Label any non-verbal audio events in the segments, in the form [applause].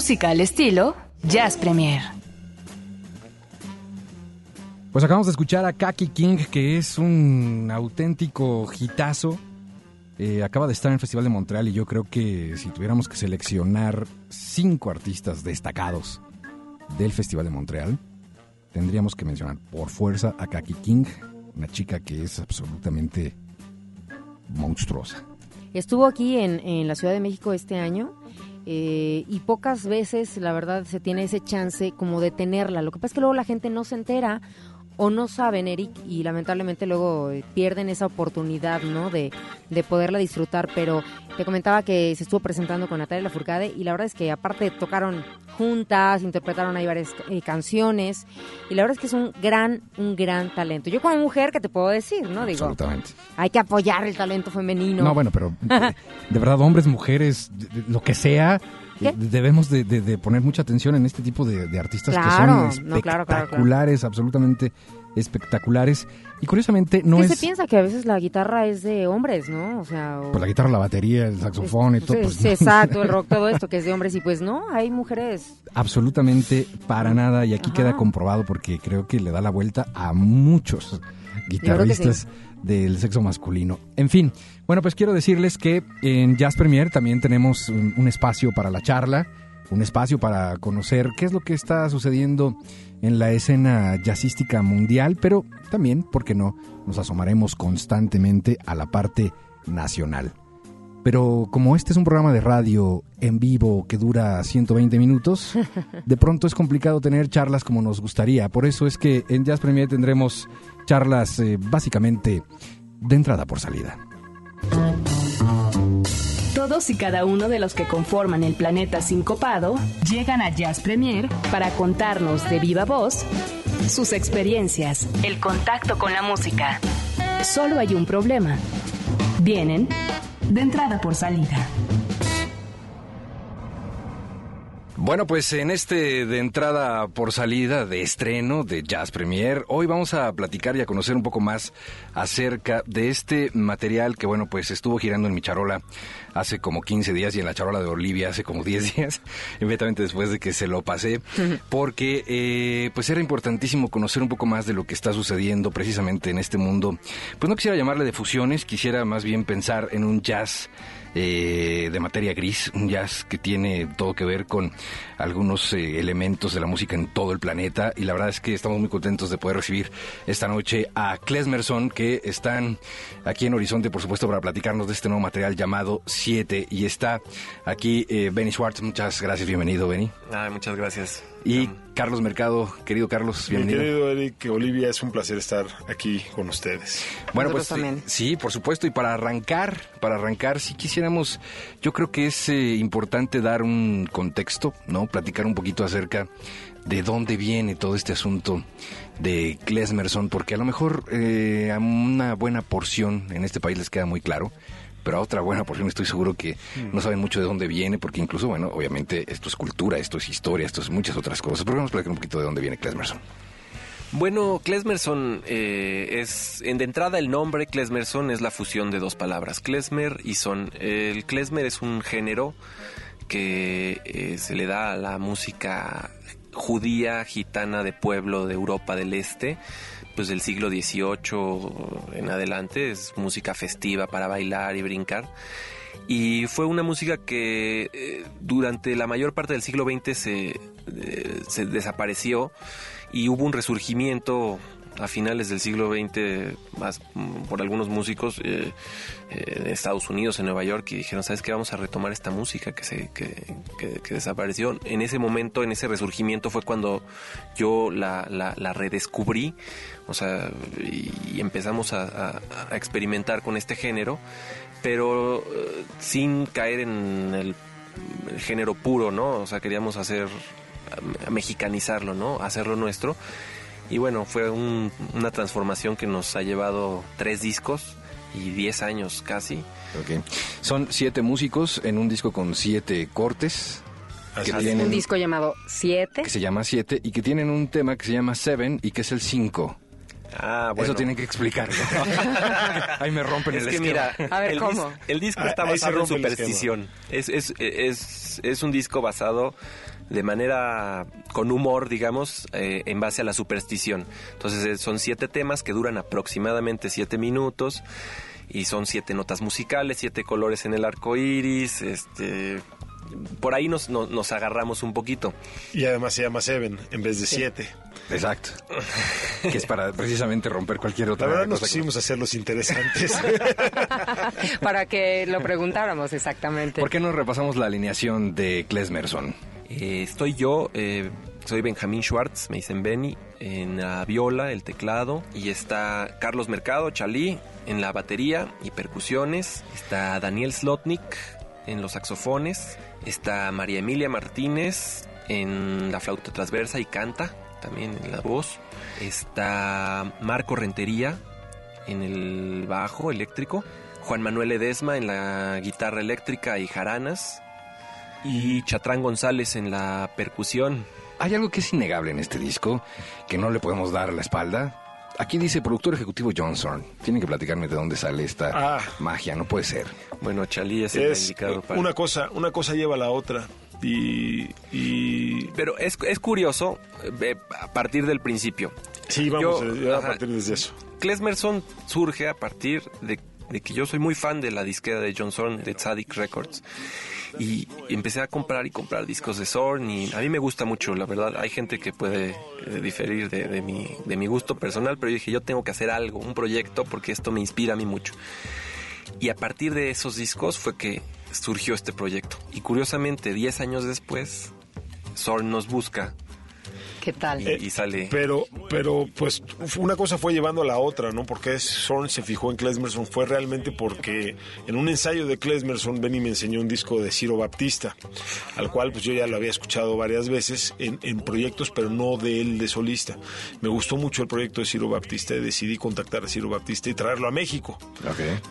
Música al estilo Jazz Premier. Pues acabamos de escuchar a Kaki King, que es un auténtico hitazo. Eh, acaba de estar en el Festival de Montreal y yo creo que si tuviéramos que seleccionar cinco artistas destacados del Festival de Montreal, tendríamos que mencionar por fuerza a Kaki King, una chica que es absolutamente monstruosa. Estuvo aquí en, en la Ciudad de México este año eh, y pocas veces, la verdad, se tiene ese chance como de tenerla. Lo que pasa es que luego la gente no se entera o no saben, Eric, y lamentablemente luego eh, pierden esa oportunidad, ¿no? De, de poderla disfrutar. Pero te comentaba que se estuvo presentando con Natalia Lafourcade y la verdad es que aparte tocaron juntas, interpretaron ahí varias eh, canciones y la verdad es que es un gran, un gran talento. Yo como mujer, ¿qué te puedo decir, no? Digo, Absolutamente. hay que apoyar el talento femenino. No, bueno, pero de, de verdad, hombres, mujeres, lo que sea, ¿Qué? Debemos de, de- de poner mucha atención en este tipo de, de artistas Claro, que son no, claro, claro, claro. espectaculares, absolutamente espectaculares. Y curiosamente no ¿Qué es se piensa que a veces la guitarra es de hombres, ¿no? O sea, o- pues, la guitarra, la batería, el saxofón y Sí, todo. pues, exacto, el rock, [laughs] todo esto que es de hombres y pues no, hay mujeres. absolutamente para nada y aquí Ajá. queda comprobado porque creo que le da la vuelta a muchos guitarristas del sexo masculino. En fin, bueno, pues quiero decirles que en Jazz Premier también tenemos un, un espacio para la charla, un espacio para conocer qué es lo que está sucediendo en la escena jazzística mundial, pero también, ¿por qué no?, nos asomaremos constantemente a la parte nacional. Pero como este es un programa de radio en vivo que dura 120 minutos, [laughs] de pronto es complicado tener charlas como nos gustaría. Por eso es que en Jazz Premier tendremos charlas eh, básicamente de entrada por salida. Todos y cada uno de los que conforman el planeta sincopado llegan a Jazz Premier para contarnos de viva voz sus experiencias, el contacto con la música. Solo hay un problema. Vienen de entrada por salida. Bueno, pues en este de entrada por salida de estreno de Jazz Premier, hoy vamos a platicar y a conocer un poco más acerca de este material que, bueno, pues estuvo girando en mi charola hace como 15 días y en la charola de Olivia hace como 10 [laughs] días, inmediatamente después de que se lo pasé, porque eh, pues era importantísimo conocer un poco más de lo que está sucediendo precisamente en este mundo. Pues no quisiera llamarle de fusiones, quisiera más bien pensar en un jazz eh, de materia gris, un jazz que tiene todo que ver con algunos eh, elementos de la música en todo el planeta y la verdad es que estamos muy contentos de poder recibir esta noche a Klesmerson que están aquí en Horizonte por supuesto para platicarnos de este nuevo material llamado 7 y está aquí eh, Benny Schwartz, muchas gracias, bienvenido Benny. Muchas gracias. Y Um, Carlos Mercado, querido Carlos, Mi bienvenido. querido Eric, Olivia, es un placer estar aquí con ustedes. Bueno, Nosotros pues también. sí, por supuesto. Y para arrancar, para arrancar, si quisiéramos, yo creo que es eh, importante dar un contexto, ¿no? Platicar un poquito acerca de dónde viene todo este asunto de Klesmerson, porque a lo mejor eh, a una buena porción en este país les queda muy claro. Pero a otra buena porción estoy seguro que no saben mucho de dónde viene, porque incluso, bueno, obviamente esto es cultura, esto es historia, esto es muchas otras cosas. Pero vamos a platicar un poquito de dónde viene Klesmerson. Bueno, Klesmerson eh, es, en de entrada el nombre Klesmerson es la fusión de dos palabras, klezmer y son. El klezmer es un género que eh, se le da a la música judía, gitana de pueblo de Europa del Este, pues del siglo XVIII en adelante, es música festiva para bailar y brincar. Y fue una música que eh, durante la mayor parte del siglo XX eh, se desapareció y hubo un resurgimiento a finales del siglo XX más, mm, por algunos músicos eh, eh, de Estados Unidos, en Nueva York, y dijeron, ¿sabes qué? Vamos a retomar esta música que, se, que, que- que desapareció. En ese momento, en ese resurgimiento fue cuando yo la, la- la redescubrí, o sea, y, empezamos a, experimentar con este género, pero eh, sin caer en el, género puro, ¿no? O sea, queríamos hacer, a- mexicanizarlo, ¿no? Hacerlo nuestro. Y bueno, fue un- una transformación que nos ha llevado tres discos y diez años casi. Ok. Son siete músicos en un disco con siete cortes. Que tienen- Un disco llamado Siete. que se llama 7 y que tienen un tema que se llama Seven y que es el 5. Ah, bueno. Eso tienen que explicar. [laughs] [laughs] Ahí me rompen Es el que esquema. mira, A ver, el, ¿cómo? dis- el disco Ah, está basado en superstición. Es, es, es, es un disco basado de manera con humor, digamos, eh, en base a la superstición. Entonces eh, son siete temas que duran aproximadamente siete minutos y son siete notas musicales, siete colores en el arco iris, este, por ahí nos, nos, nos agarramos un poquito. Y además se llama Seven en vez de Siete. Exacto. [laughs] que es para precisamente romper cualquier otra La verdad nos cosa. que- quisimos hacerlos interesantes. [laughs] Para que lo [laughs] preguntáramos exactamente. ¿Por qué no repasamos la alineación de Klesmerson? Eh, estoy yo, eh, soy Benjamín Schwartz, me dicen Benny, en la viola, el teclado, y está Carlos Mercado, Chalí, en la batería y percusiones, está Daniel Slotnik en los saxofones, está María Emilia Martínez en la flauta transversa y canta, también en la voz, está Marco Rentería en el bajo eléctrico, Juan Manuel Edesma en la guitarra eléctrica y jaranas, y Chatrán González en la percusión. Hay algo que es innegable en este disco, que no le podemos dar la espalda. Aquí dice productor ejecutivo John Zorn. Tienen que platicarme de dónde sale esta Ah. magia, no puede ser. Bueno, Chalí es el Es indicado para... una cosa, una cosa lleva a la otra. Y, y Pero es, es curioso, eh, a partir del principio. sí, vamos Yo- eh, a partir desde eso. Klezmerson surge a partir de, de que yo soy muy fan de la disquera de John Zorn, de Tzadik Records. Y empecé a comprar y comprar discos de Zorn y a mí me gusta mucho, la verdad. Hay gente que puede eh, diferir de, mi, de mi gusto personal, pero yo dije, yo tengo que hacer algo, un proyecto, porque esto me inspira a mí mucho. Y a partir de esos discos fue que surgió este proyecto. Y curiosamente, 10 años después, Zorn nos busca ¿Qué tal? y, y sale... Pero, pero, pues, una cosa fue llevando a la otra, ¿no? Porque Zorn se fijó en Klesmerson fue realmente porque en un ensayo de Klesmerson, Benny me enseñó un disco de Ciro Baptista, al cual pues yo ya lo había escuchado varias veces en, en proyectos, pero no de él de solista. Me gustó mucho el proyecto de Ciro Baptista y decidí contactar a Ciro Baptista y traerlo a México.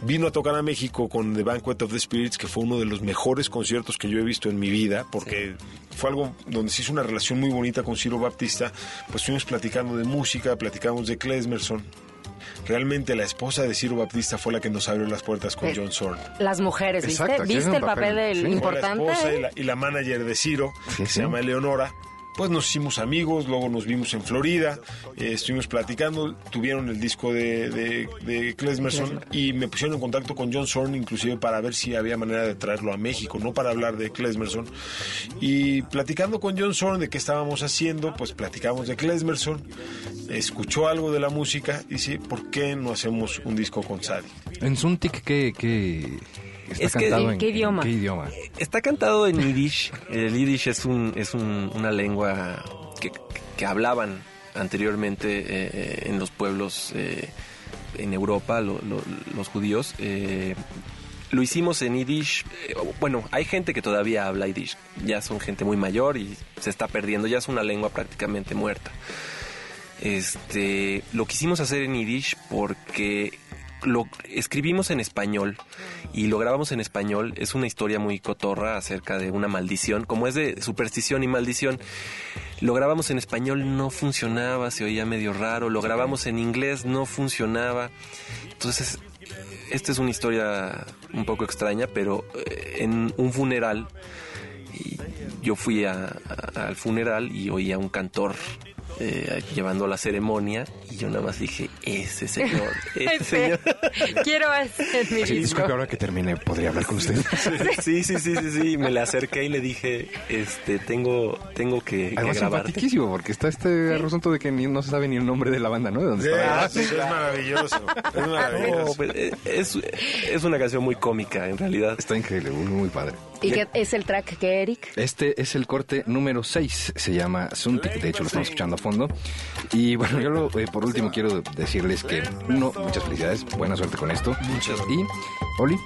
Vino a tocar a México con The Banquet of the Spirits, que fue uno de los mejores conciertos que yo he visto en mi vida, porque fue algo donde se hizo una relación muy bonita con Ciro Baptista. Pues estuvimos platicando de música, platicamos de Klesmerson. Realmente la esposa de Ciro Baptista fue la que nos abrió las puertas con Eh, John Zorn. Las mujeres, ¿viste? Exacto, ¿Viste el papel, papel, del sí. Fue importante? La esposa y la, y la manager de Ciro, Sí, que sí. se llama Eleonora. Pues nos hicimos amigos, luego nos vimos en Florida, eh, estuvimos platicando, tuvieron el disco de, de, de Klezmerson y me pusieron en contacto con John Zorn inclusive para ver si había manera de traerlo a México, no para hablar de Klezmerson. Y platicando con John Zorn de qué estábamos haciendo, pues platicamos de Klezmerson, escuchó algo de la música y dice, ¿por qué no hacemos un disco con Sadie? En Zuntik, ¿qué, qué está Es que- cantado ¿en en, qué idioma? qué idioma? Está cantado en Yiddish. El Yiddish es, un, es un- una lengua que, que hablaban anteriormente eh, eh, en los pueblos eh, en Europa, lo- lo- los judíos. eh, lo hicimos en Yiddish. bueno, hay gente que todavía habla Yiddish. Ya son gente muy mayor y se está perdiendo. Ya es una lengua prácticamente muerta. Este, lo quisimos hacer en Yiddish porque lo escribimos en español y lo grabamos en español. Es una historia muy cotorra acerca de una maldición, como es de superstición y maldición. Lo grabamos en español, no funcionaba, se oía medio raro. Lo grabamos en inglés, no funcionaba. Entonces, esta es una historia un poco extraña, pero eh, en un funeral, yo fui a- al funeral y oí a un cantor eh, llevando la ceremonia y yo nada más dije, ese señor, [laughs] ese señor. [laughs] Quiero hacer mi Sí, disculpe, ahora que termine, ¿podría hablar con usted? [laughs] Sí, sí, sí, sí, sí, me le acerqué y le dije, este, tengo, tengo que, que Además, grabarte. simpaticísimo, porque está este asunto de que ni- no se sabe ni el nombre de la banda, ¿no? De dónde está. Ah, sí, es maravilloso, es No, maravilloso. pues, eh, es, es una canción muy cómica, en realidad. Está increíble, muy, muy padre. ¿Y qué es el track que Eric? Este es el corte número 6, se llama Zuntik, de hecho lo estamos escuchando a fondo. Y bueno, yo lo- eh, por último quiero decirles que, uno, muchas felicidades, buena suerte con esto. Muchas. Y, Oli,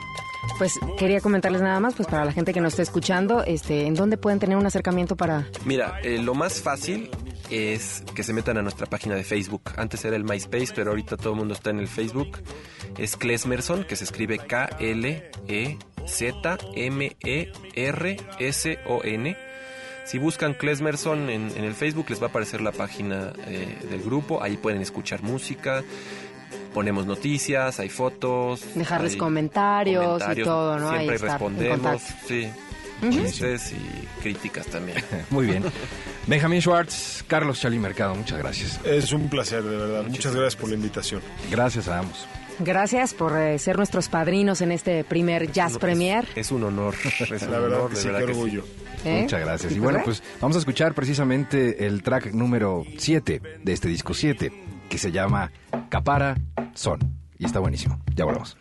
Pues quería comentarles nada más, pues para la gente que nos está escuchando, este, ¿en dónde pueden tener un acercamiento para...? Mira, eh, lo más fácil es que se metan a nuestra página de Facebook. Antes era el MySpace, pero ahorita todo el mundo está en el Facebook. Es Klesmerson, que se escribe E K-L-E-Z-M-E-R-S-O-N. Si buscan Klesmerson en, en el Facebook, les va a aparecer la página eh, del grupo. Ahí pueden escuchar música. Ponemos noticias, hay fotos. Dejarles hay comentarios y todo, ¿no? Siempre respondemos. Sí. Chistes y críticas también. [laughs] Muy bien. Benjamín Schwartz, Carlos Chali Mercado, muchas gracias. Es un placer, de verdad. Muchas gracias por la invitación. Gracias a ambos. Gracias por eh, ser nuestros padrinos en este primer Jazz Premier. Es un honor. [laughs] Es un La verdad honor, que de verdad sí. orgullo. ¿eh? Muchas gracias. Y pues, bueno, pues vamos a escuchar precisamente el track número 7 de este disco 7, que se llama Capara Son. Y está buenísimo. Ya volvemos.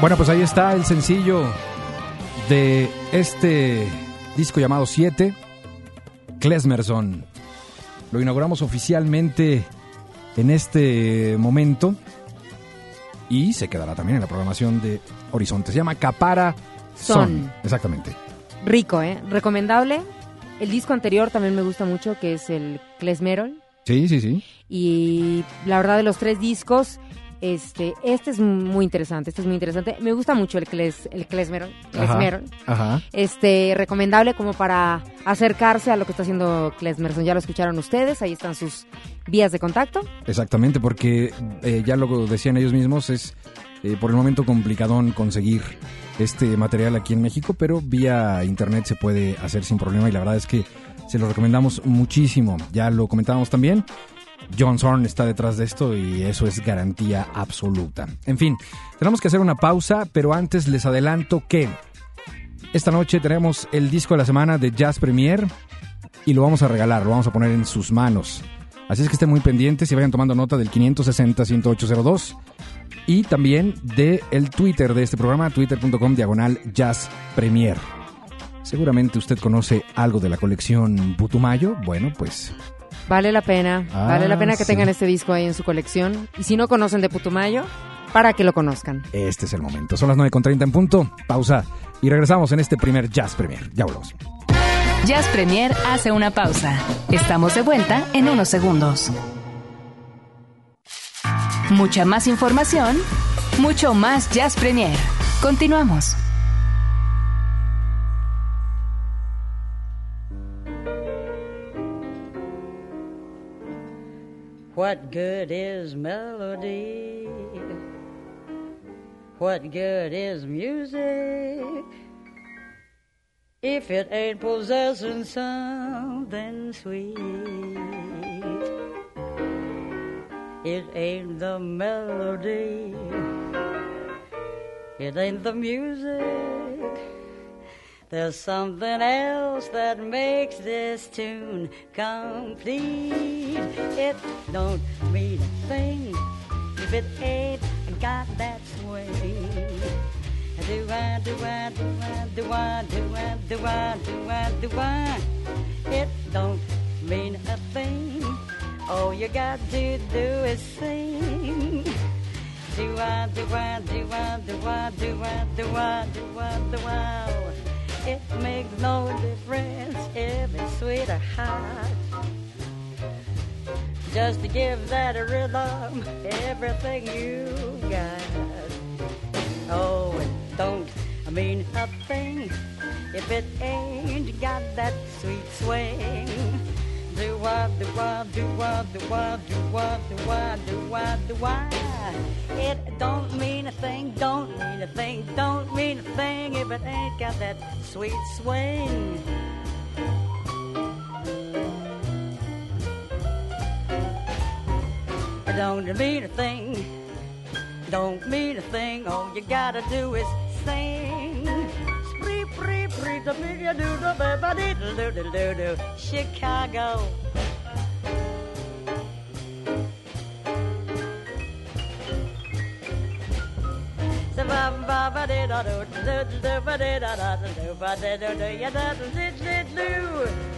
Bueno, pues ahí está el sencillo de este disco llamado 7, Klesmerson. Lo inauguramos oficialmente en este momento y se quedará también en la programación de Horizonte. Se llama Capara Son. Son. Exactamente. Rico, ¿eh? Recomendable. El disco anterior también me gusta mucho, que es el Klesmerol. Sí, sí, sí. Y la verdad de los tres discos, este, este es muy interesante, este es muy interesante. Me gusta mucho el Kles, el Klesmerol. Ajá. Este, recomendable como para acercarse a lo que está haciendo Klesmerson. Ya lo escucharon ustedes, ahí están sus vías de contacto. Exactamente, porque eh, ya lo decían ellos mismos, es eh, por el momento complicadón conseguir este material aquí en México, pero vía internet se puede hacer sin problema y la verdad es que se lo recomendamos muchísimo. Ya lo comentábamos también. John Zorn está detrás de esto y eso es garantía absoluta. En fin, tenemos que hacer una pausa, pero antes les adelanto que esta noche tenemos el disco de la semana de Jazz Premier y lo vamos a regalar, lo vamos a poner en sus manos. Así es que estén muy pendientes y vayan tomando nota del 560-10802 y también de el Twitter de este programa, twitter.com diagonal Jazz Premier. Seguramente usted conoce algo de la colección Putumayo. Bueno, pues Vale la pena, Ah, vale la pena que sí. tengan este disco ahí en su colección. Y si no conocen de Putumayo, para que lo conozcan. este es el momento. Son las 9.30 en punto. Pausa y regresamos en este primer Jazz Premier. Ya volvemos. Jazz Premier hace una pausa. Estamos de vuelta en unos segundos. Mucha más información, mucho más Jazz Premier. Continuamos. What good is melody? What good is music? If it ain't possessing something sweet, it ain't the melody, it ain't the music. There's something else that makes this tune complete. It don't mean a thing if it ain't got that swing. Do I, do I, do I, do I, do I, do I, do I, do I? It don't mean a thing. All you got to do is sing. Do I, do I, do I, do I, do I, do I, do I, do I? It makes no difference if it's sweet or hot. Just to give that a rhythm, everything you got. Oh, it don't mean a thing if it ain't got that sweet swing. Do wah, do wah, do wah, do wah, do wah, do wah, do wah, do wah. It don't mean a thing, don't mean a thing, don't mean a thing if it ain't got that sweet swing. Don't mean a thing, don't mean a thing. All you gotta do is sing free, free to me, you do the ba do do do do do Chicago. Ba-ba-ba-ba-dee-da-do, do-do-ba-dee-da-da-do-ba-dee-do-do, ya-da-do-do-do.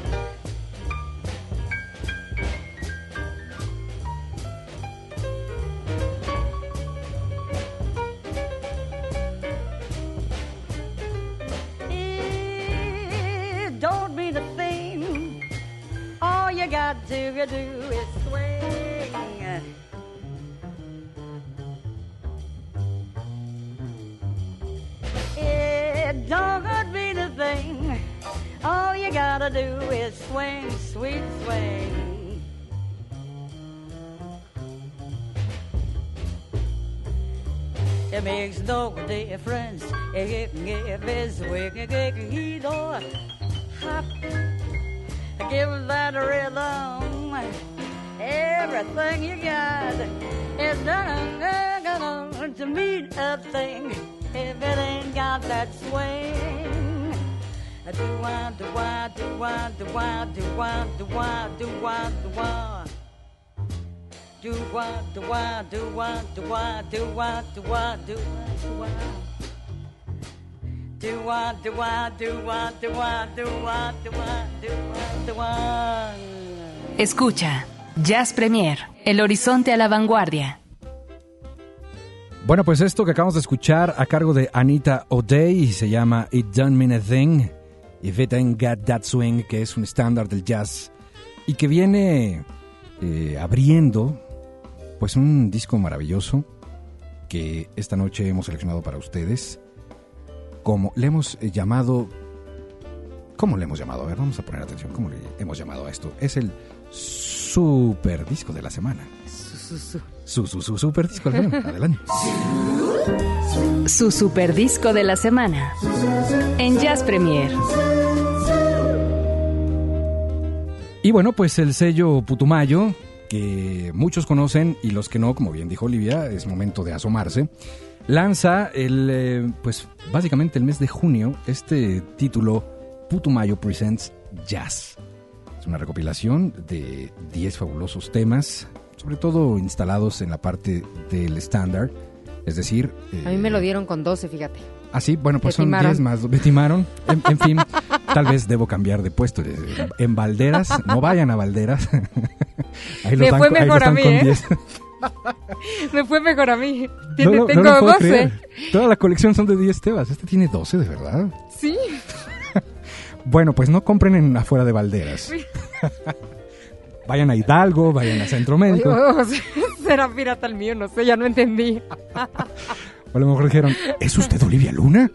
To do is swing. It don't mean a thing. All you gotta do is swing, sweet swing. It makes no difference if it's wicked either. Hop, give that rhythm. Everything you got is done to mean a thing if it ain't got that swing. Do I, do I, do I, do I, do I, do I, do I, do I. Do what, do what, do what, do what, do what, do what, do what, do what. do wah, do wah, do wah, do wah, do wah, do wah, do wah, do wah. Escucha, Jazz Premier, El Horizonte a la Vanguardia. Bueno, pues esto que acabamos de escuchar a cargo de Anita O'Day se llama It Don't Mean a Thing, If It Ain't Got That Swing, que es un estándar del jazz y que viene eh, abriendo pues un disco maravilloso que esta noche hemos seleccionado para ustedes. Como le hemos eh, llamado... ¿Cómo le hemos llamado? A ver, vamos a poner atención. ¿Cómo le hemos llamado a esto? Es el super disco de la semana. Su, su, su. Su, su, su super disco de la semana. Adelante. Su super disco de la semana. En Jazz Premier. Y bueno, pues el sello Putumayo, que muchos conocen y los que no, como bien dijo Olivia, es momento de asomarse, lanza el, eh, pues básicamente el mes de junio, este título Putumayo Presents Jazz. Es una recopilación de 10 fabulosos temas, sobre todo instalados en la parte del estándar, es decir... A mí me eh, lo dieron con 12, fíjate. Ah, sí, bueno, pues son timaron. 10 más. Me timaron. En, en fin, [laughs] tal vez debo cambiar de puesto. En Valderas, no vayan a Valderas. [laughs] Ahí Me fue ahí mejor a mí, ¿eh? 10. [laughs] Me fue mejor a mí. No Tiene- no tengo puedo 12. creer. Toda la colección son de 10 tebas. Este tiene 12, de verdad. Sí. Bueno, pues no compren en afuera de Valderas. [laughs] vayan a Hidalgo, vayan a Centro Médico. [laughs] será pirata el mío, no sé, ya no entendí. O a lo mejor dijeron, ¿es usted Olivia Luna?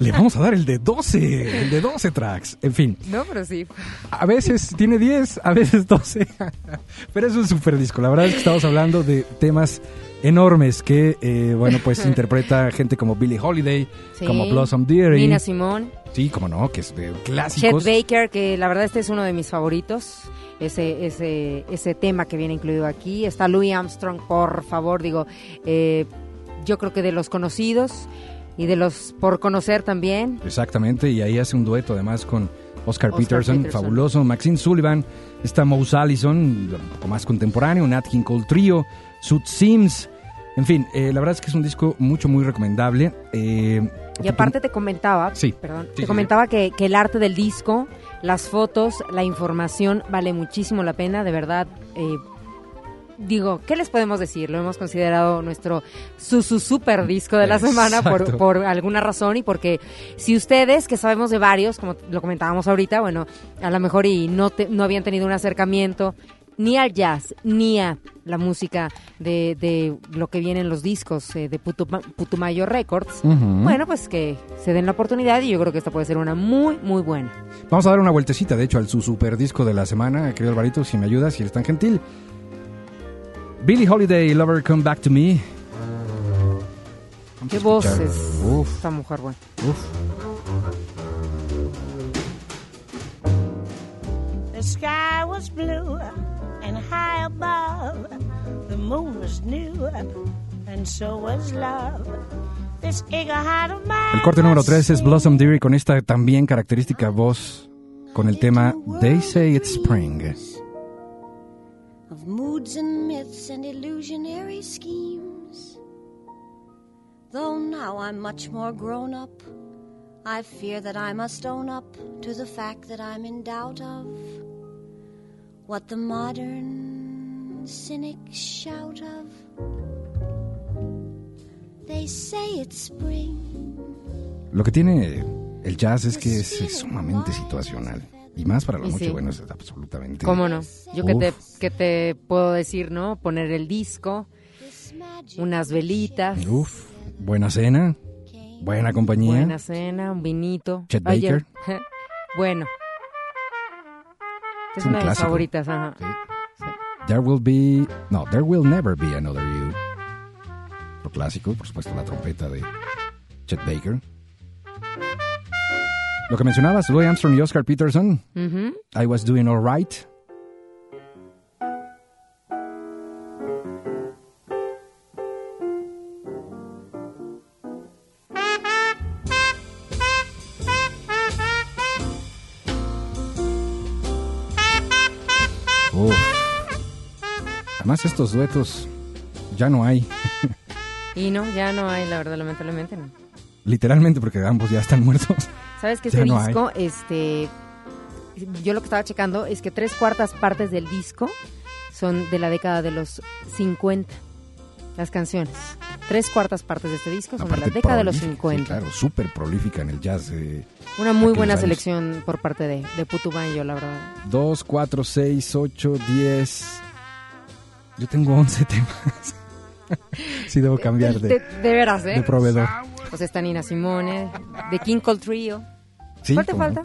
Le vamos a dar el de 12, el de 12 tracks. En fin, No, pero sí. A veces tiene 10, a veces 12. [laughs] Pero es un super disco. La verdad es que estamos hablando de temas enormes que, eh, bueno, pues [laughs] interpreta gente como Billie Holiday, Sí. como Blossom Dearie. Nina Simón. Sí, como no, que es de Chet clásicos. Baker, que la verdad este es uno de mis favoritos. Ese, ese, ese tema que viene incluido aquí. Está Louis Armstrong, por favor, digo, eh, yo creo que de los conocidos y de los por conocer también. Exactamente, y ahí hace un dueto además con Oscar, Oscar Peterson, Peterson. fabuloso. Maxine Sullivan, está Mouse Allison, un poco más contemporáneo, Nat King Cole Trio, Sud Sims. En fin, eh, la verdad es que es un disco mucho, muy recomendable. Eh, Y aparte te comentaba, Sí. perdón, Sí, te sí, comentaba que, que el arte del disco, las fotos, la información vale muchísimo la pena, de verdad. eh, digo, ¿qué les podemos decir? Lo hemos considerado nuestro su, su super disco de la semana por, por alguna razón y porque si ustedes, que sabemos de varios, como lo comentábamos ahorita, bueno, a lo mejor y no, te- no habían tenido un acercamiento ni al jazz, ni a la música de, de lo que viene en los discos eh, de Putuma- Putumayo Records, bueno, pues que se den la oportunidad y yo creo que esta puede ser una muy, muy buena. Vamos a dar una vueltecita, de hecho, al su super disco de la semana, querido Alvarito, si me ayudas, si eres tan gentil. Billie Holiday, Lover Come Back to Me. Vamos Qué voces Uf, esta mujer, bueno. uf. The sky was blue and high above. The moon was new and so was love. This eager heart of mine. El corte número was 3 es Blossom Dearie con esta también característica voz con el tema They Say It's Spring. of moods and myths and illusionary schemes. Though now I'm much more grown up, I fear that I must own up to the fact that I'm in doubt of what the modern cynics shout of. They say it's spring. Lo que tiene el jazz es que es, es sumamente situacional. Y más para la noche, sí. bueno, es absolutamente... ¿Cómo no? Yo que te, Uf. que te puedo decir, ¿no? Poner el disco, unas velitas, Uf, buena cena, buena compañía. buena cena, un vinito. Chet Oye, Baker. [laughs] bueno. Es, un una de mis clásico. favoritas, ajá. Sí. There will be... No, there will never be another you. Lo clásico, por supuesto, la trompeta de Chet Baker. Lo que mencionabas, Louis Armstrong y Oscar Peterson. Ujú. I was doing all Estos duetos ya no hay. Y no, ya no hay, la verdad, lamentablemente no. literalmente porque ambos ya están muertos. ¿Sabes que este hay. disco, este, yo lo que estaba checando es que tres cuartas partes del disco son de la década de los 50, las canciones. Tres cuartas partes de este disco son de la década de los prolífica, 50. sí, claro, súper prolífica en el jazz. eh, Una muy buena años. selección por parte de, de Putu Banjo, la verdad. 2, 4, 6, 8, 10. Yo tengo 11 temas. [laughs] sí, debo cambiar De, de, de veras, ¿eh? de proveedor. Pues está Nina Simone, de King Cole Trio. Sí, ¿Cuál te falta?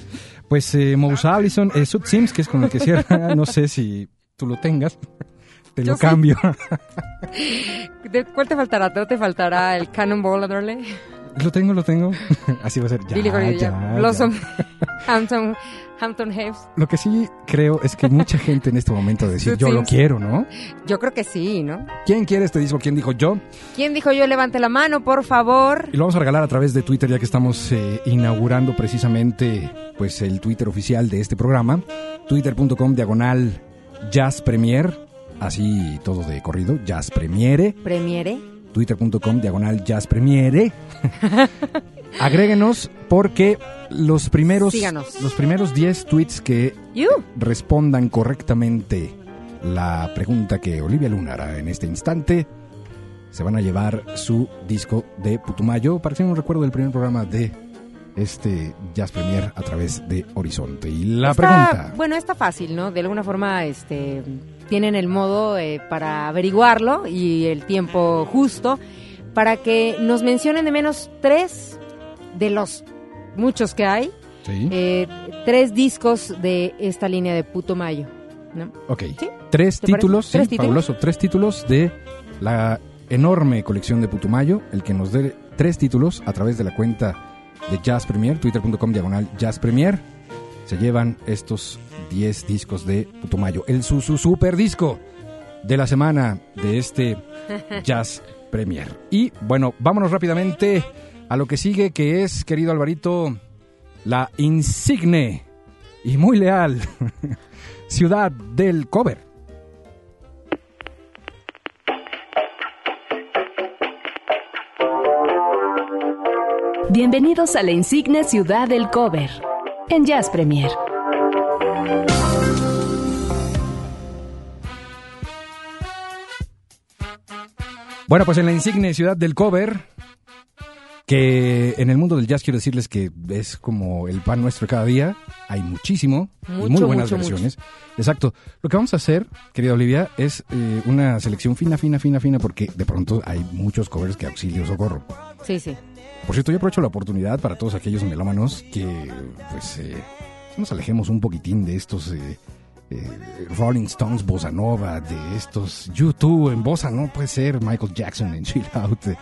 Pues eh, Moussa Allison, eh, Sud Sims, que es con el que cierra. [laughs] no sé si tú lo tengas. Te Yo lo sí. cambio. [laughs] ¿De ¿Cuál te faltará? ¿No te faltará el Cannonball Adderley? Lo tengo, lo tengo. [laughs] Así va a ser. Ya, Billy Holiday, ya, Blossom. [laughs] Hampton, Hampton. Lo que sí creo es que mucha gente en este momento decir, yo lo quiero, ¿no? Yo creo que sí, ¿no? ¿Quién quiere este disco? ¿Quién dijo yo? ¿Quién dijo yo levante la mano, por favor? Y lo vamos a regalar a través de Twitter ya que estamos eh, inaugurando precisamente pues el Twitter oficial de este programa. Twitter.com diagonal Jazz Premier. Así todo de corrido. Jazz Premiere. Premiere. Twitter.com diagonal Jazz Premiere. [laughs] Agréguenos porque los primeros, Síganos. los primeros 10 tweets que You. respondan correctamente la pregunta que Olivia Luna hará en este instante, se van a llevar su disco de Putumayo. Parece un recuerdo del primer programa de este Jazz Premier a través de Horizonte. Y la Está- pregunta, Bueno, está fácil, ¿no? De alguna forma, este, tienen el modo eh, para averiguarlo y el tiempo justo para que nos mencionen de menos tres de los muchos que hay, ¿sí? eh, tres discos de esta línea de Puto Mayo, ¿no? ok, ¿sí? tres títulos, sí, ¿Tres títulos? fabuloso, tres títulos de la enorme colección de Putumayo, el que nos dé tres títulos a través de la cuenta de Jazz Premier, twitter.com diagonal Jazz Premier, se llevan estos 10 discos de Putumayo, el su, su super disco de la semana de este [laughs] Jazz Premier. Y bueno, vámonos rápidamente a lo que sigue, que es, querido Alvarito, la insigne y muy leal [laughs] ciudad del cover. Bienvenidos a la insigne ciudad del cover en Jazz Premier. Bueno, pues en la insigne ciudad del cover, que en el mundo del jazz quiero decirles que es como el pan nuestro cada día, hay muchísimo y muy Mucho, buenas mucho, versiones. Exacto. Lo que vamos a hacer, querida Olivia, es eh, una selección fina, fina, fina, fina, porque de pronto hay muchos covers que auxilio socorro. Sí, sí. Por cierto, yo aprovecho la oportunidad para todos aquellos melómanos que, pues, eh, nos alejemos un poquitín de estos eh, eh, Rolling Stones Bossa Nova, de estos YouTube en Bossa, no puede ser Michael Jackson en [laughs] Chill Out. eh,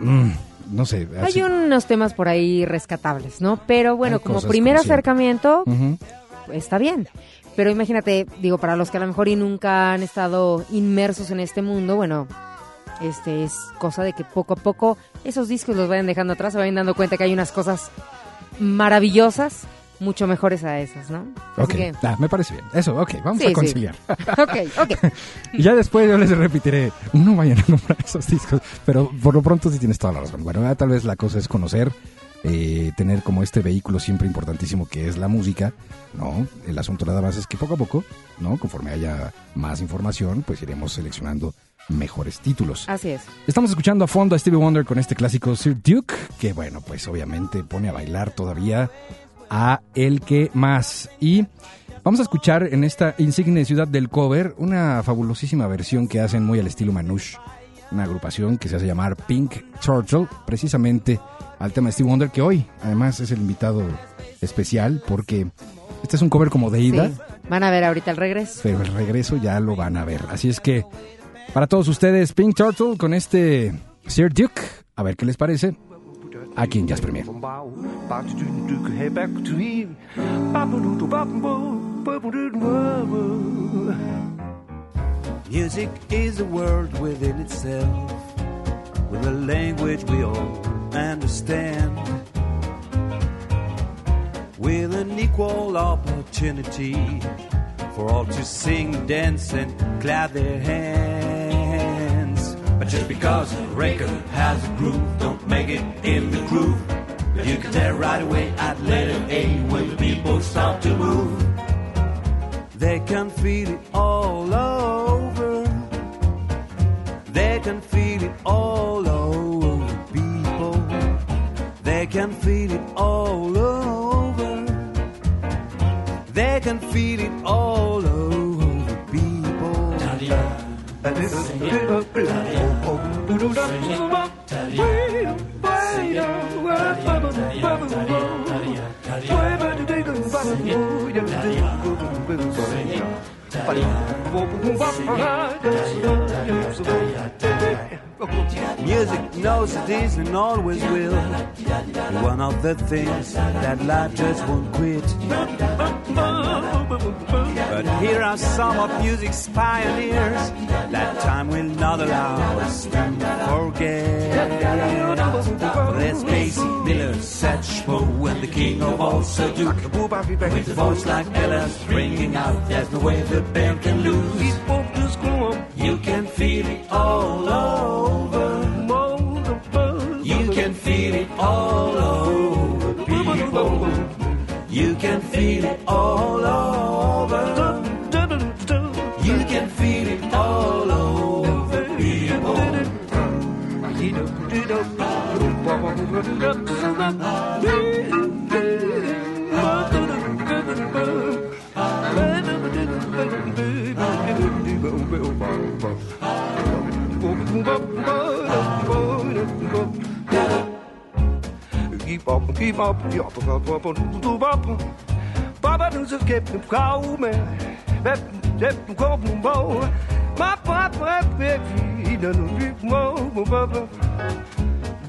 mm, no sé. así- Hay unos temas por ahí rescatables, ¿no? Pero bueno, Hay como primer como acercamiento, está bien. Pero imagínate, digo, para los que a lo mejor y nunca han estado inmersos en este mundo, bueno, este es cosa de que poco a poco esos discos los vayan dejando atrás, se vayan dando cuenta que hay unas cosas maravillosas, mucho mejores a esas, ¿no? Así Ok, que, ah, me parece bien. Eso, ok, vamos Sí, a sí. conciliar. [laughs] ok, ok. [laughs] Y ya después yo les repetiré, no vayan a comprar [laughs] esos discos, pero por lo pronto sí tienes toda la razón. Bueno, ya tal vez la cosa es conocer, eh, tener como este vehículo siempre importantísimo que es la música, ¿no? El asunto nada más es que poco a poco, ¿no? Conforme haya más información, pues iremos seleccionando mejores títulos. Así es. Estamos escuchando a fondo a Stevie Wonder con este clásico Sir Duke, que bueno, pues obviamente pone a bailar todavía a el que más. Y vamos a escuchar en esta insigne ciudad del cover una fabulosísima versión que hacen muy al estilo Manouche, una agrupación que se hace llamar Pink Turtle, precisamente al tema de Stevie Wonder, que hoy además es el invitado especial porque este es un cover como de ida Sí. Van a ver ahorita el regreso. pero el regreso ya lo van a ver. Así es que para todos ustedes, Pink Turtle con este Sir Duke, a ver qué les parece Premier. Music is a world within itself, with a language we all understand, with an equal opportunity for all to sing, dance, and clap their hands. But just because a record has a groove, don't make it in the groove. You can tell right away at letter A when the people start to move. They can feel it all over. They can feel it all over, people. They can feel it all over. They can feel it all over. Music knows it is and always will. One of the things that life just won't quit. But here are some of music's pioneers that time will not allow us to forget. There's Basie, Miller, Satchmo, and the king of all Duke. With a voice like Ella's ringing out, there's no way the band can lose. You can feel it all over. You can feel it all over, people. You can feel it all over. Keep up, keep up, ja, toch wel, papa, doe papa. Papa doet zijn kip, een vrouw, man. Wep, wep, kop, een ma propre baby, dans nos mouvements, mon papa.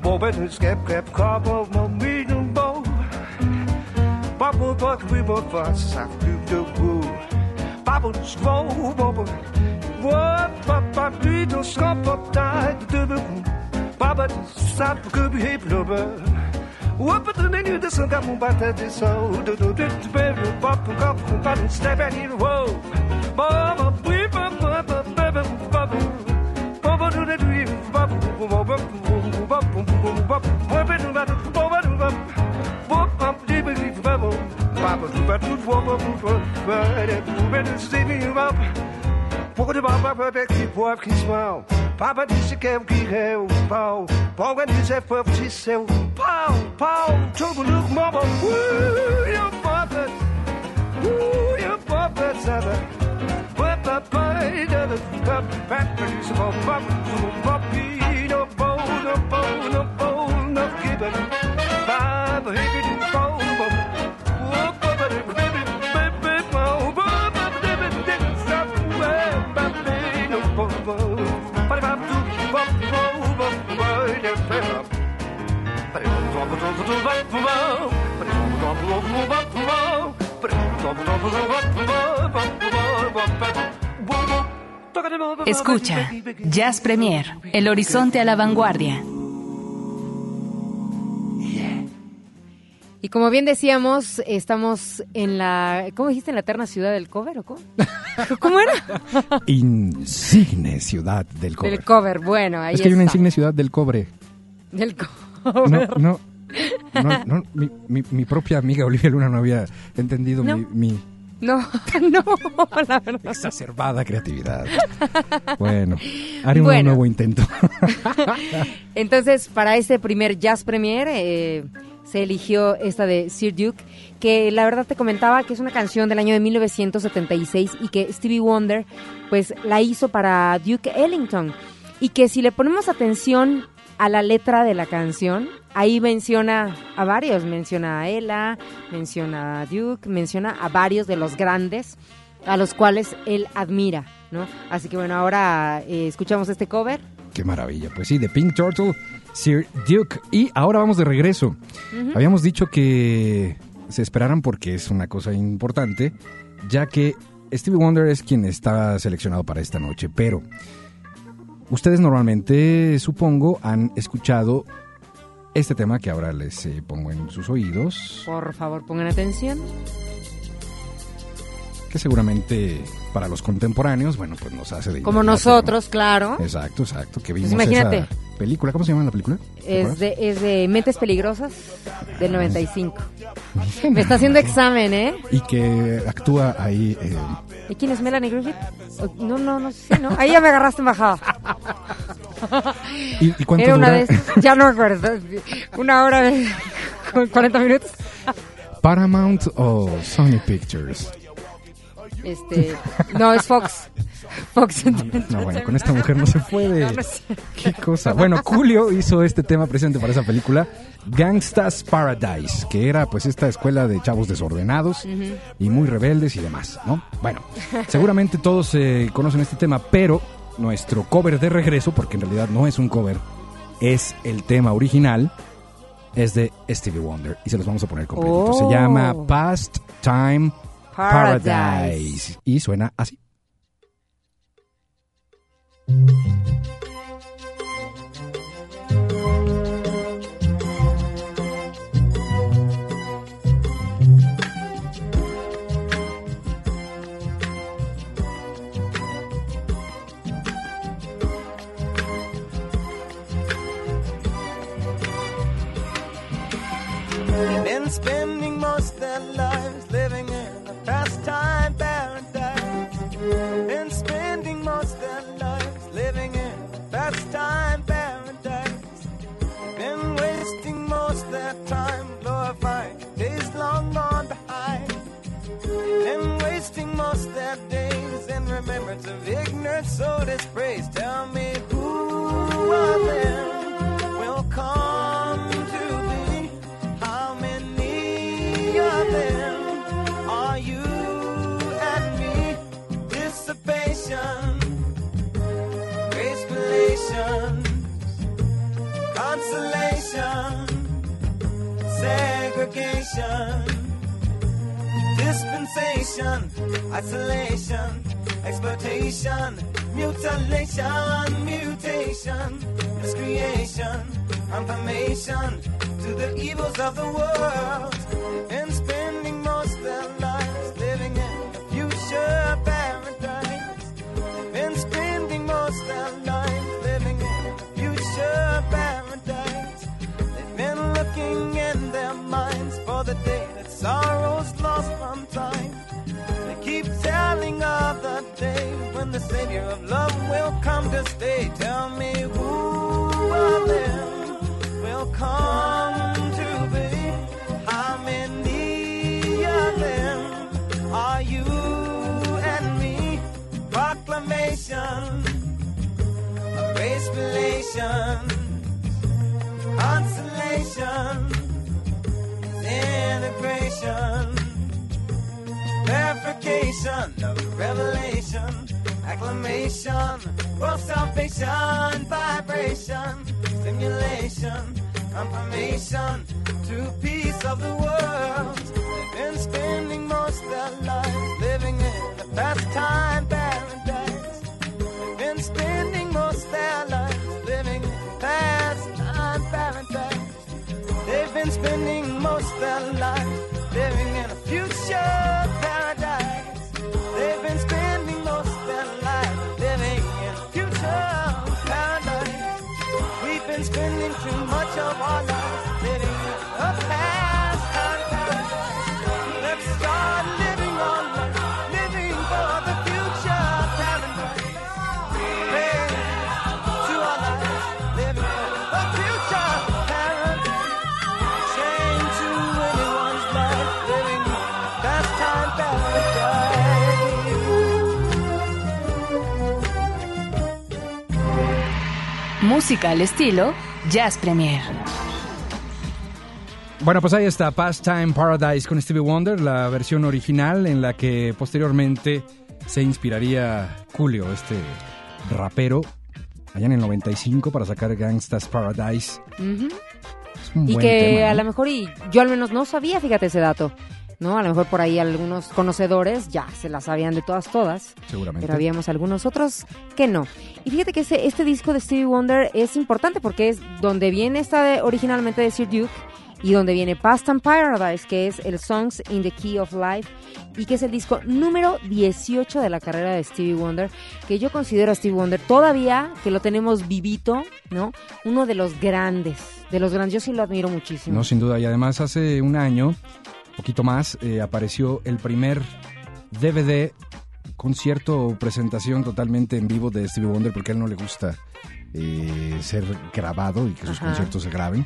Bon, ben, nous skep, skep, comme mon million beau. Pas pour pas trouver mon face, ça flûte de goût. Pas pour nous skep, bon, bon. Moi, papa, lui, dans ce comportement de beaucoup. Papa, ça peut que bien pleurer. Whoop at the menu, the sun got by the diso. Do do do do, baby, pop, pop, pop, step and it, whoa. Mama, Papa disse que eu queria o pau. Polga disse foi de o pau, pau. Tudo o mama. Woo, your puppet. Woo, your puppet, sabe? Papa, pai, dada, papa, papa, disse, papa, papa, papa, Escucha, Jazz Premier, El Horizonte a la Vanguardia. Y como bien decíamos, estamos en la, ¿cómo dijiste? En la eterna ciudad del cover, ¿o cómo? [laughs] ¿Cómo era? Insigne ciudad del cobre. Del cover, bueno, ahí es que hay una insigne ciudad del cobre. Del cover. no, no, no, mi, mi- mi propia amiga Olivia Luna no había entendido No. mi, mi No, [laughs] no, la verdad. exacerbada creatividad. Bueno, haré un nuevo intento. [laughs] Entonces, para este primer Jazz Premier eh, se eligió esta de Sir Duke, que la verdad te comentaba que es una canción del año de 1976 y que Stevie Wonder pues la hizo para Duke Ellington. Y que si le ponemos atención a la letra de la canción, ahí menciona a varios, menciona a Ella, menciona a Duke, menciona a varios de los grandes a los cuales él admira, ¿no? Así que bueno, ahora eh, escuchamos este cover. Qué maravilla. Pues sí, de Pink Turtle, Sir Duke. Y ahora vamos de regreso. Habíamos dicho que se esperaran porque es una cosa importante, ya que Stevie Wonder es quien está seleccionado para esta noche, pero ustedes normalmente, supongo, han escuchado este tema que ahora les eh, pongo en sus oídos, Por favor, pongan atención. Que seguramente para los contemporáneos, bueno, pues nos hace de Como nosotros, claro. Exacto, exacto, que vimos imagínate. esa película. ¿Cómo se llama la película? ¿Te Es de, es de Mentes Peligrosas del 95. Me está haciendo examen, ¿eh? Y que actúa ahí... eh, ¿Y quién es Melanie Griffith? No, no, no sé, ¿no? Ahí ya me agarraste en bajada. ¿Y, y cuánto Era una dura? esas, ya no me acuerdo. Una hora de, con 40 minutos. ¿Paramount o Sony Pictures? Este, no, es Fox. Fox. No, bueno, con esta mujer no se puede. Qué cosa. Bueno, Julio hizo este tema presente para esa película, Gangsta's Paradise, que era pues esta escuela de chavos desordenados y muy rebeldes y demás, ¿no? Bueno, seguramente todos eh, conocen este tema, pero nuestro cover de regreso, porque en realidad no es un cover, es el tema original, es de Stevie Wonder y se los vamos a poner completito. Oh. Se llama Past Time Paradise. Paradise y suena así. They've spending most their lives their time glorifying days long gone behind. and wasting most their days in remembrance of ignorance, so dispraise. Tell me who of them segregation, dispensation, isolation, exploitation, mutilation, mutation, miscreation, confirmation to the evils of the world, of love will come to stay. Tell me who of them will come to be? How many of them are you and me? Proclamation race relation, consolation, acclamation, world salvation, vibration, stimulation, confirmation to peace of the world. They've been spending most their lives living in a pastime paradise. They've been spending most their lives living in pastime paradise. They've been spending most their lives Música al estilo Jazz Premier. Bueno, pues ahí está, Pastime Paradise con Stevie Wonder, la versión original en la que posteriormente se inspiraría Julio, este rapero, allá en el 95 para sacar Gangsta's Paradise. Y que tema, a lo mejor, y yo al menos no sabía, fíjate ese dato, ¿no? A lo mejor por ahí algunos conocedores ya se la sabían de todas, todas. Seguramente. Pero habíamos algunos otros que no. Y fíjate que ese, este disco de Stevie Wonder es importante porque es donde viene esta de- originalmente de Sir Duke y donde viene Past and Paradise, que es el Songs in the Key of Life y que es el disco número 18 de la carrera de Stevie Wonder, que yo considero a Stevie Wonder todavía que lo tenemos vivito, ¿no? Uno de los grandes, de los grandes, yo sí lo admiro muchísimo. No, sin duda. Y además hace un año, poquito más, eh, apareció el primer DVD concierto o presentación totalmente en vivo de Stevie Wonder porque a él no le gusta eh, ser grabado y que sus Ajá. conciertos se graben.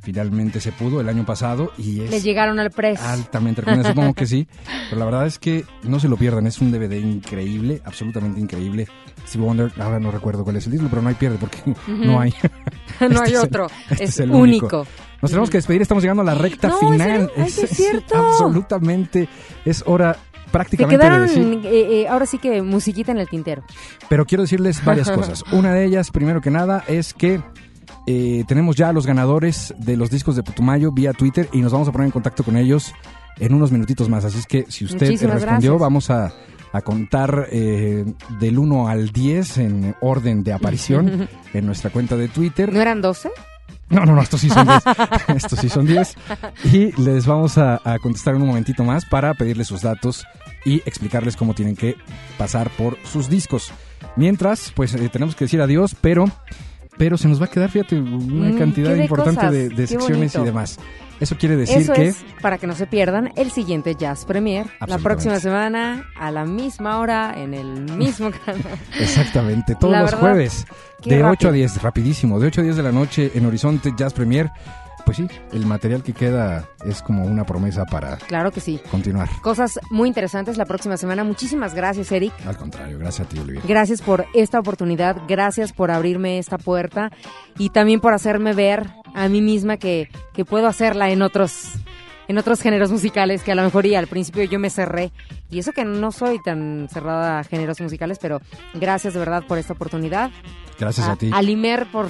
Finalmente se pudo el año pasado y es Le llegaron al press. altamente recomendable. [laughs] Supongo que sí, pero la verdad es que no se lo pierdan. Es un DVD increíble, absolutamente increíble. Stevie Wonder, ahora no recuerdo cuál es el título, pero no hay pierde porque no hay. [laughs] no hay Este es el- otro, este es, el único. Nos tenemos que despedir, estamos llegando a la recta No, ¿en final. Ay, sí [laughs] es cierto. absolutamente, es hora prácticamente de quedaron, decir. eh, eh, ahora sí que musiquita en el tintero. Pero quiero decirles varias cosas. [laughs] Una de ellas, primero que nada, es que eh, tenemos ya a los ganadores de los discos de Putumayo vía Twitter y nos vamos a poner en contacto con ellos en unos minutitos más. Así es que si usted Muchísimas respondió, gracias. vamos a, a contar eh, del 1 al 10 en orden de aparición [laughs] en nuestra cuenta de Twitter. ¿No eran 12? No, no, no, estos sí son 10. [laughs] estos sí son 10. Y les vamos a, contestar en un momentito más para pedirles sus datos y explicarles cómo tienen que pasar por sus discos. Mientras, pues eh, tenemos que decir adiós, pero, pero se nos va a quedar, fíjate, una Mm, cantidad de importante cosas, de, de secciones y demás. Eso quiere decir Eso que... es para que no se pierdan el siguiente Jazz Premier la próxima semana a la misma hora en el mismo [laughs] canal. Exactamente, todos los jueves, de 8 rápido. a 10, rapidísimo, de 8 a 10 de la noche en Horizonte Jazz Premier. Pues sí, el material que queda es como una promesa para Claro que sí. continuar. Cosas muy interesantes la próxima semana. Muchísimas gracias, Eric. Al contrario, gracias a ti, Olivia. Gracias por esta oportunidad, gracias por abrirme esta puerta y también por hacerme ver a mí misma que, que puedo hacerla en otros en otros géneros musicales que a lo mejor y al principio yo me cerré y eso que no soy tan cerrada a géneros musicales, pero gracias de verdad por esta oportunidad. Gracias a, ti. A Limer por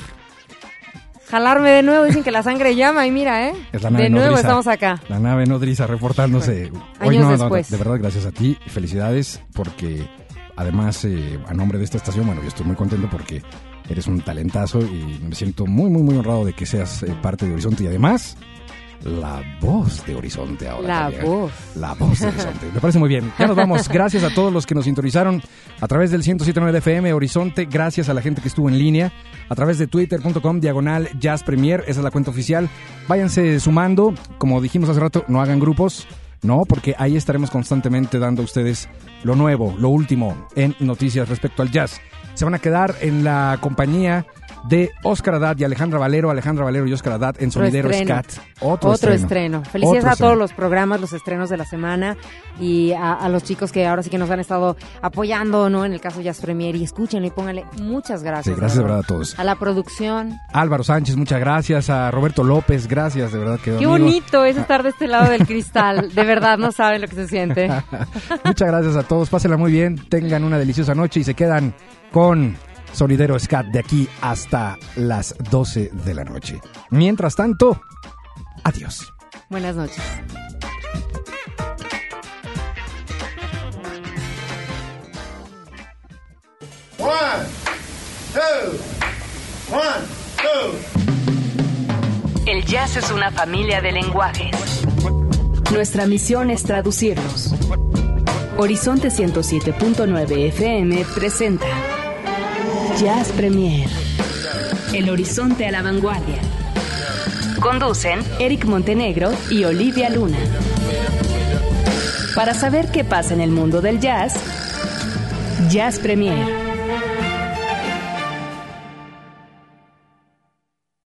jalarme de nuevo, dicen que la sangre llama y mira, ¿eh? Es la nave de nuevo nodriza. estamos acá. La nave nodriza reportándose. [laughs] Hoy Años no, no, no, después. de verdad, gracias a ti. Felicidades porque además, eh, a nombre de esta estación, bueno, yo estoy muy contento porque eres un talentazo y me siento muy, muy, muy honrado de que seas eh, parte de Horizonte y además la voz de Horizonte ahora. La también. voz. La voz de Horizonte. Me parece muy bien. Ya nos vamos. Gracias a todos los que nos sintonizaron a través del 107.9 de FM Horizonte. Gracias a la gente que estuvo en línea a través de twitter.com diagonal Jazz Premier. Esa es la cuenta oficial. Váyanse sumando. Como dijimos hace rato, no hagan grupos. No, porque ahí estaremos constantemente dando a ustedes lo nuevo, lo último en noticias respecto al jazz. Se van a quedar en la compañía de Oscar Haddad y Alejandra Valero, Alejandra Valero y Oscar Haddad en Sonidero. Scat. Otro, estreno. Felicidades Otro a estreno. todos los programas, los estrenos de la semana y a, a los chicos que ahora sí que nos han estado apoyando, ¿no? En el caso Jazz Premier y escúchenlo y pónganle muchas gracias. Sí, gracias de verdad a todos. A la producción. Álvaro Sánchez, muchas gracias. A Roberto López, gracias, de verdad que Qué bonito es estar de este lado del cristal. De verdad, no saben lo que se siente. [laughs] Muchas gracias a todos, pásenla muy bien, tengan una deliciosa noche y se quedan con Sonidero Scat de aquí hasta las 12 de la noche. Mientras tanto, adiós. Buenas noches. One, two, one, two. El jazz es una familia de lenguajes. Nuestra misión es traducirlos. Horizonte 107.9 FM presenta Jazz Premier. El horizonte a la vanguardia. Conducen Eric Montenegro y Olivia Luna. Para saber qué pasa en el mundo del jazz, Jazz Premier.